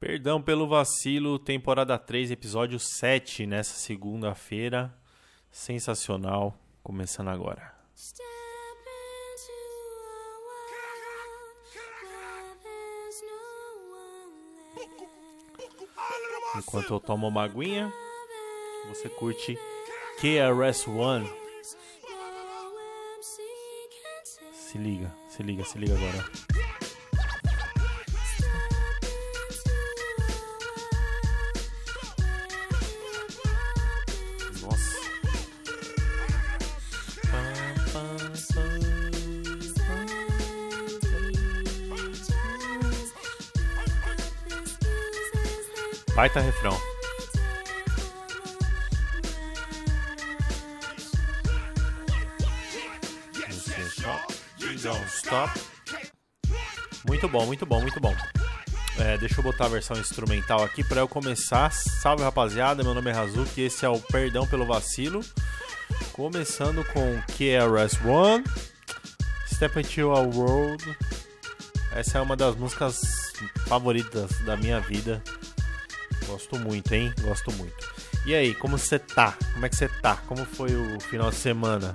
Perdão pelo vacilo, temporada 3, episódio 7, nessa segunda-feira. Sensacional, começando agora. One. Enquanto eu tomo uma aguinha, você curte can take Se liga, se liga, se liga agora. Baita refrão. Don't stop. Muito bom, muito bom, muito bom. É, deixa eu botar a versão instrumental aqui para eu começar. Salve rapaziada, meu nome é Razuki, esse é o Perdão pelo Vacilo. Começando com KRS One, Step Into a World. Essa é uma das músicas favoritas da minha vida. Gosto muito, hein? Gosto muito. E aí, como você tá? Como é que você tá? Como foi o final de semana?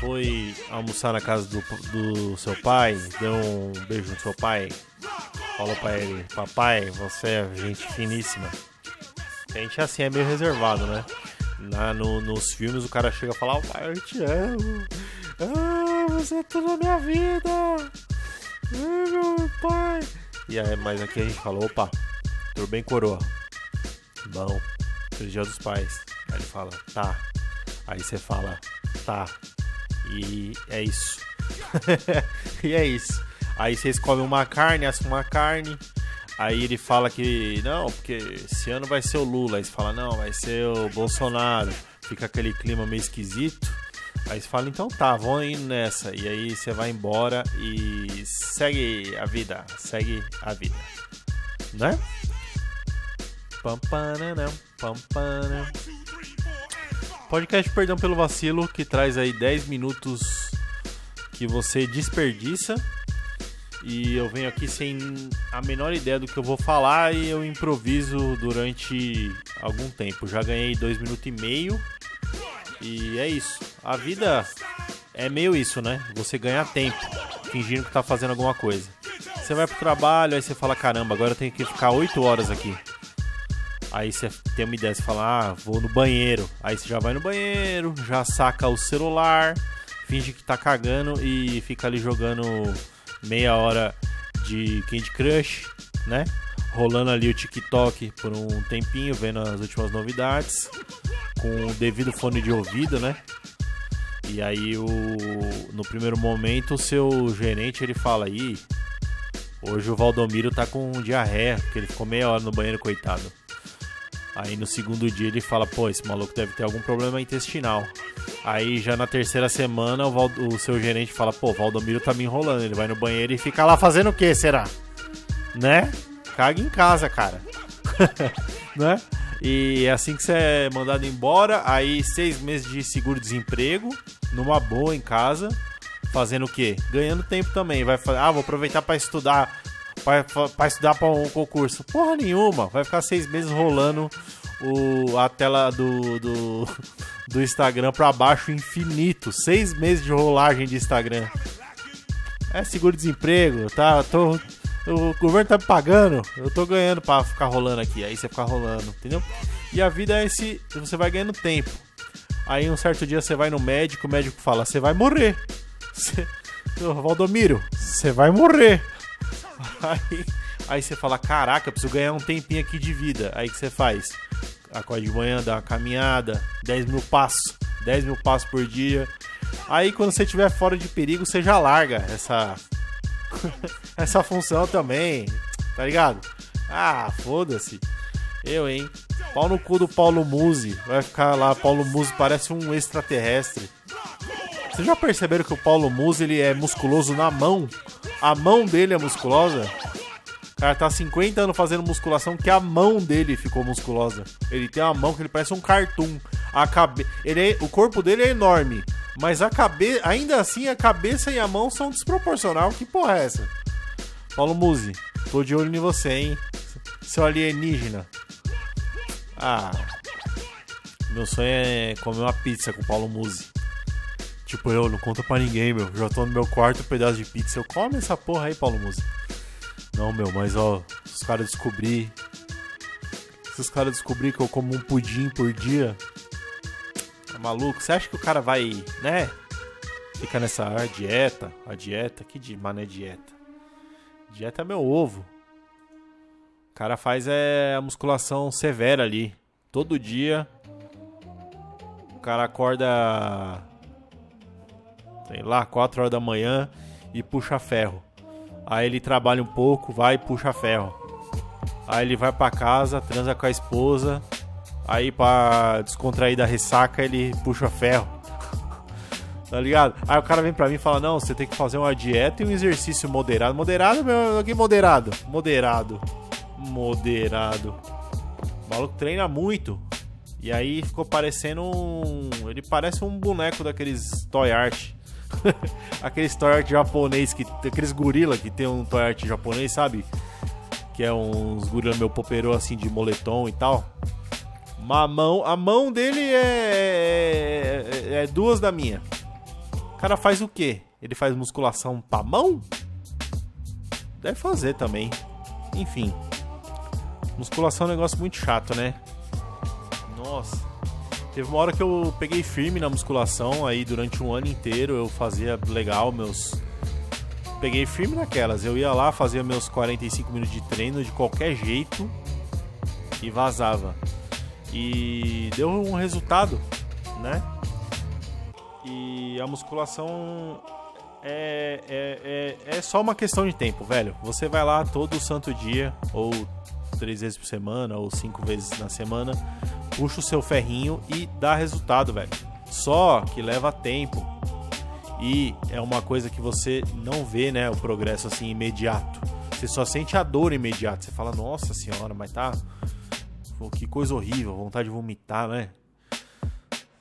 Foi almoçar na casa do, do seu pai? Deu um beijo no seu pai? Falou pra ele, papai, você é gente finíssima. A gente assim é meio reservado, né? Na, no- nos filmes o cara chega e fala, pai, eu te amo. Ah, você é tudo na minha vida. Ah, meu pai. E aí, mas aqui a gente fala, opa, tudo bem, coroa? Bom, feliz dia dos pais. Aí ele fala, tá. Aí você fala, tá. E é isso. e é isso. Aí vocês comem uma carne, assam uma carne. Aí ele fala que não, porque esse ano vai ser o Lula. Aí você fala, não, vai ser o Bolsonaro. Fica aquele clima meio esquisito. Aí você fala, então tá, vão indo nessa. E aí você vai embora e segue a vida. Segue a vida. Né? Pam, pananam, pam, panam. Podcast Perdão pelo Vacilo, que traz aí 10 minutos que você desperdiça. E eu venho aqui sem a menor ideia do que eu vou falar e eu improviso durante algum tempo. Já ganhei 2 minutos e meio. E é isso. A vida é meio isso, né? Você ganha tempo fingindo que tá fazendo alguma coisa. Você vai pro trabalho, aí você fala: caramba, agora eu tenho que ficar 8 horas aqui. Aí você tem uma ideia, você fala, ah, vou no banheiro. Aí você já vai no banheiro, já saca o celular, finge que tá cagando e fica ali jogando meia hora de Candy Crush, né? Rolando ali o TikTok por um tempinho, vendo as últimas novidades, com o devido fone de ouvido, né? E aí o no primeiro momento o seu gerente ele fala aí, hoje o Valdomiro tá com diarreia, porque ele ficou meia hora no banheiro, coitado. Aí no segundo dia ele fala, pô, esse maluco deve ter algum problema intestinal. Aí já na terceira semana o, Val- o seu gerente fala, pô, Valdomiro tá me enrolando. Ele vai no banheiro e fica lá fazendo o que, será? Né? Caga em casa, cara. né? E é assim que você é mandado embora. Aí seis meses de seguro-desemprego, numa boa em casa. Fazendo o quê? Ganhando tempo também. Vai fa- Ah, vou aproveitar pra estudar. Pra, pra- estudar pra um concurso. Porra nenhuma. Vai ficar seis meses rolando o, a tela do, do, do Instagram pra baixo infinito. Seis meses de rolagem de Instagram. É seguro-desemprego, tá? Tô, o governo tá me pagando, eu tô ganhando pra ficar rolando aqui. Aí você fica rolando, entendeu? E a vida é esse. Você vai ganhando tempo. Aí um certo dia você vai no médico, o médico fala: Você vai morrer. Ô, Valdomiro, você vai morrer. Aí, aí você fala: Caraca, preciso ganhar um tempinho aqui de vida. Aí que você faz? Acorda de manhã, dá uma caminhada, 10 mil passos, 10 mil passos por dia. Aí quando você estiver fora de perigo, você já larga essa essa função também, tá ligado? Ah, foda-se. Eu, hein? Pau no cu do Paulo Musi. Vai ficar lá, Paulo Musi parece um extraterrestre. Vocês já perceberam que o Paulo Musi ele é musculoso na mão? A mão dele é musculosa? O cara tá há 50 anos fazendo musculação que a mão dele ficou musculosa. Ele tem uma mão que ele parece um cartoon. A cabe... ele é... O corpo dele é enorme. Mas a cabeça. Ainda assim, a cabeça e a mão são desproporcional. Que porra é essa? Paulo Musi, tô de olho em você, hein? seu alienígena. Ah, meu sonho é comer uma pizza com o Paulo Musi. Tipo, eu não conta pra ninguém, meu. Já tô no meu quarto, pedaço de pizza. Eu come essa porra aí, Paulo Musi. Não, meu, mas ó, se os caras descobrir. Se os caras descobrir que eu como um pudim por dia. É maluco? Você acha que o cara vai, né? Fica nessa ah, dieta, a dieta, que de mané dieta. Dieta é meu ovo. O cara faz é a musculação severa ali, todo dia. O cara acorda sei lá, 4 horas da manhã e puxa ferro. Aí ele trabalha um pouco, vai e puxa ferro. Aí ele vai pra casa, transa com a esposa. Aí pra descontrair da ressaca ele puxa ferro. tá ligado? Aí o cara vem pra mim e fala: Não, você tem que fazer uma dieta e um exercício moderado. Moderado, meu, que moderado? Moderado. Moderado. O maluco treina muito. E aí ficou parecendo um. Ele parece um boneco daqueles toy art. aqueles toy art japonês, que, aqueles gorila que tem um toy art japonês, sabe? Que é uns gorila meu poperô assim de moletom e tal. Uma mão, a mão dele é, é, é duas da minha. O cara faz o quê? Ele faz musculação pra mão? Deve fazer também. Enfim. Musculação é um negócio muito chato, né? Nossa. Teve uma hora que eu peguei firme na musculação, aí durante um ano inteiro eu fazia legal meus. Peguei firme naquelas. Eu ia lá, fazia meus 45 minutos de treino de qualquer jeito e vazava. E deu um resultado, né? E a musculação é, é, é, é só uma questão de tempo, velho. Você vai lá todo santo dia, ou três vezes por semana, ou cinco vezes na semana, puxa o seu ferrinho e dá resultado, velho. Só que leva tempo. E é uma coisa que você não vê, né, o progresso assim imediato. Você só sente a dor imediata. Você fala, nossa senhora, mas tá. Que coisa horrível, vontade de vomitar, né?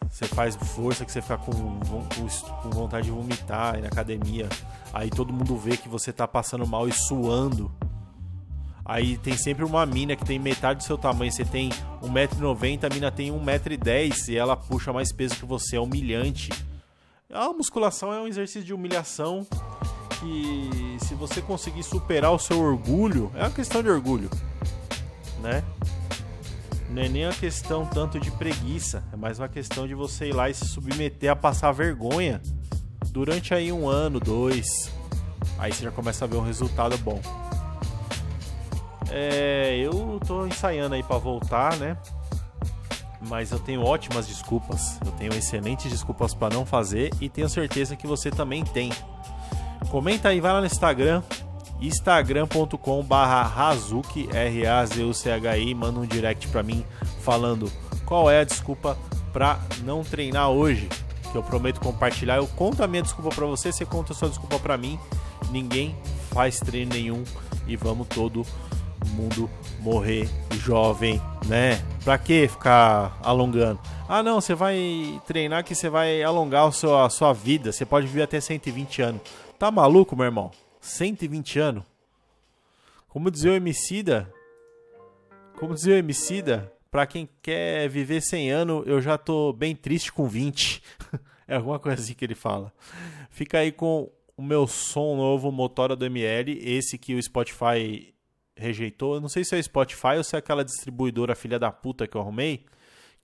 Você faz força que você fica com, com vontade de vomitar aí na academia. Aí todo mundo vê que você tá passando mal e suando. Aí tem sempre uma mina que tem metade do seu tamanho. Você tem 1,90m, a mina tem 1,10m e ela puxa mais peso que você. É humilhante. A musculação é um exercício de humilhação que se você conseguir superar o seu orgulho, é uma questão de orgulho, né? Não é nem uma questão tanto de preguiça, é mais uma questão de você ir lá e se submeter a passar vergonha durante aí um ano, dois. Aí você já começa a ver um resultado bom. É, eu tô ensaiando aí para voltar, né? Mas eu tenho ótimas desculpas. Eu tenho excelentes desculpas para não fazer e tenho certeza que você também tem. Comenta aí, vai lá no Instagram, instagram.com barra Razuki, R-A-Z-U-C-H-I, manda um direct pra mim falando qual é a desculpa pra não treinar hoje. Que eu prometo compartilhar. Eu conto a minha desculpa pra você, você conta a sua desculpa pra mim. Ninguém faz treino nenhum e vamos todo mundo morrer jovem, né? Pra que ficar alongando? Ah, não, você vai treinar que você vai alongar o seu, a sua vida. Você pode viver até 120 anos. Tá maluco, meu irmão? 120 anos? Como dizia o Emicida, como dizia o Emicida, pra quem quer viver 100 anos, eu já tô bem triste com 20. é alguma coisa assim que ele fala. Fica aí com o meu som novo, Motora do ML, esse que o Spotify rejeitou. Eu não sei se é Spotify ou se é aquela distribuidora filha da puta que eu arrumei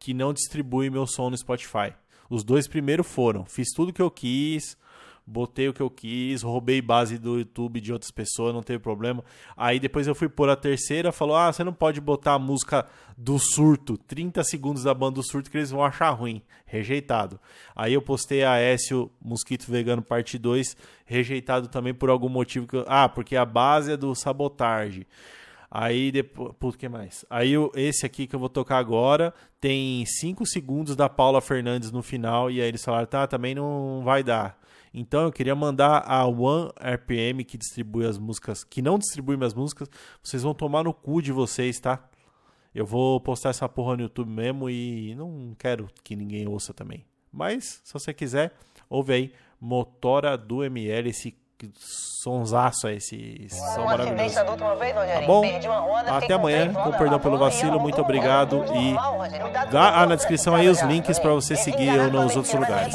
que não distribui meu som no Spotify. Os dois primeiros foram. Fiz tudo que eu quis, botei o que eu quis, roubei base do YouTube de outras pessoas, não teve problema. Aí depois eu fui por a terceira, falou: "Ah, você não pode botar a música do surto, 30 segundos da banda do surto que eles vão achar ruim". Rejeitado. Aí eu postei a Écio Mosquito Vegano parte 2, rejeitado também por algum motivo que eu... ah, porque a base é do Sabotage. Aí depois. Puto, que mais? Aí esse aqui que eu vou tocar agora tem 5 segundos da Paula Fernandes no final. E aí eles falaram, tá, também não vai dar. Então eu queria mandar a One RPM que distribui as músicas, que não distribui minhas músicas, vocês vão tomar no cu de vocês, tá? Eu vou postar essa porra no YouTube mesmo e não quero que ninguém ouça também. Mas, se você quiser, ouve aí Motora do ML, esse que sonsaço é esse som Um maravilhoso. acidente da última vez, Rogerinho. Tá bom? Perdi uma roda, Até amanhã, com perdão pelo vacilo, muito obrigado e dá- ah, na descrição aí os links pra você Esse seguir eu nos outros lugares.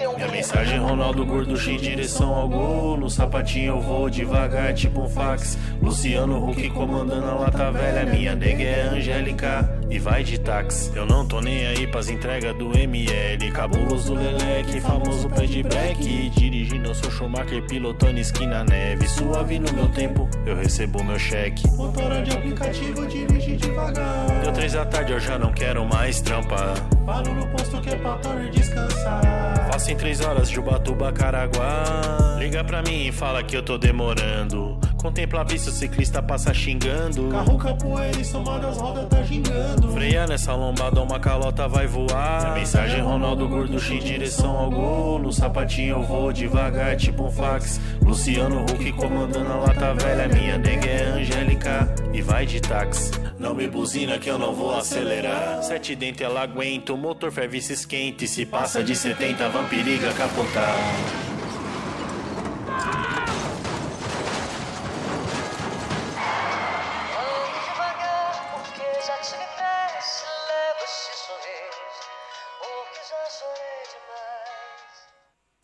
É um Minha mensagem Ronaldo Gorducho em direção ao gol No sapatinho eu vou devagar, tipo um fax Luciano Huck comandando a lata velha Minha nega é Angélica e vai de táxi. Eu não tô nem aí pras entregas do ML Cabuloso Leleque, famoso pé de black Dirigindo eu sou Schumacher, pilotando esquina neve. Suave no meu tempo, eu recebo meu cheque. Motora de aplicativo, dirige devagar. Deu três da tarde, eu já não quero mais trampar Paro no posto que é pra Tony descansar Faço em três horas de Ubatuba, Caraguá. Liga pra mim e fala que eu tô demorando. Contempla a vista, o ciclista passa xingando. Carro capoeira e somado as rodas tá gingando Freia nessa lombada, uma calota vai voar. Minha mensagem Ronaldo Gorducho em direção ao gol. No sapatinho eu vou devagar, tipo um fax. Luciano Huck comandando a lata velha Minha nega é Angélica e vai de táxi. Não me buzina que eu não vou acelerar. Sete dentes ela aguenta, o motor ferve e se esquenta E se passa de 70, vampiriga capotar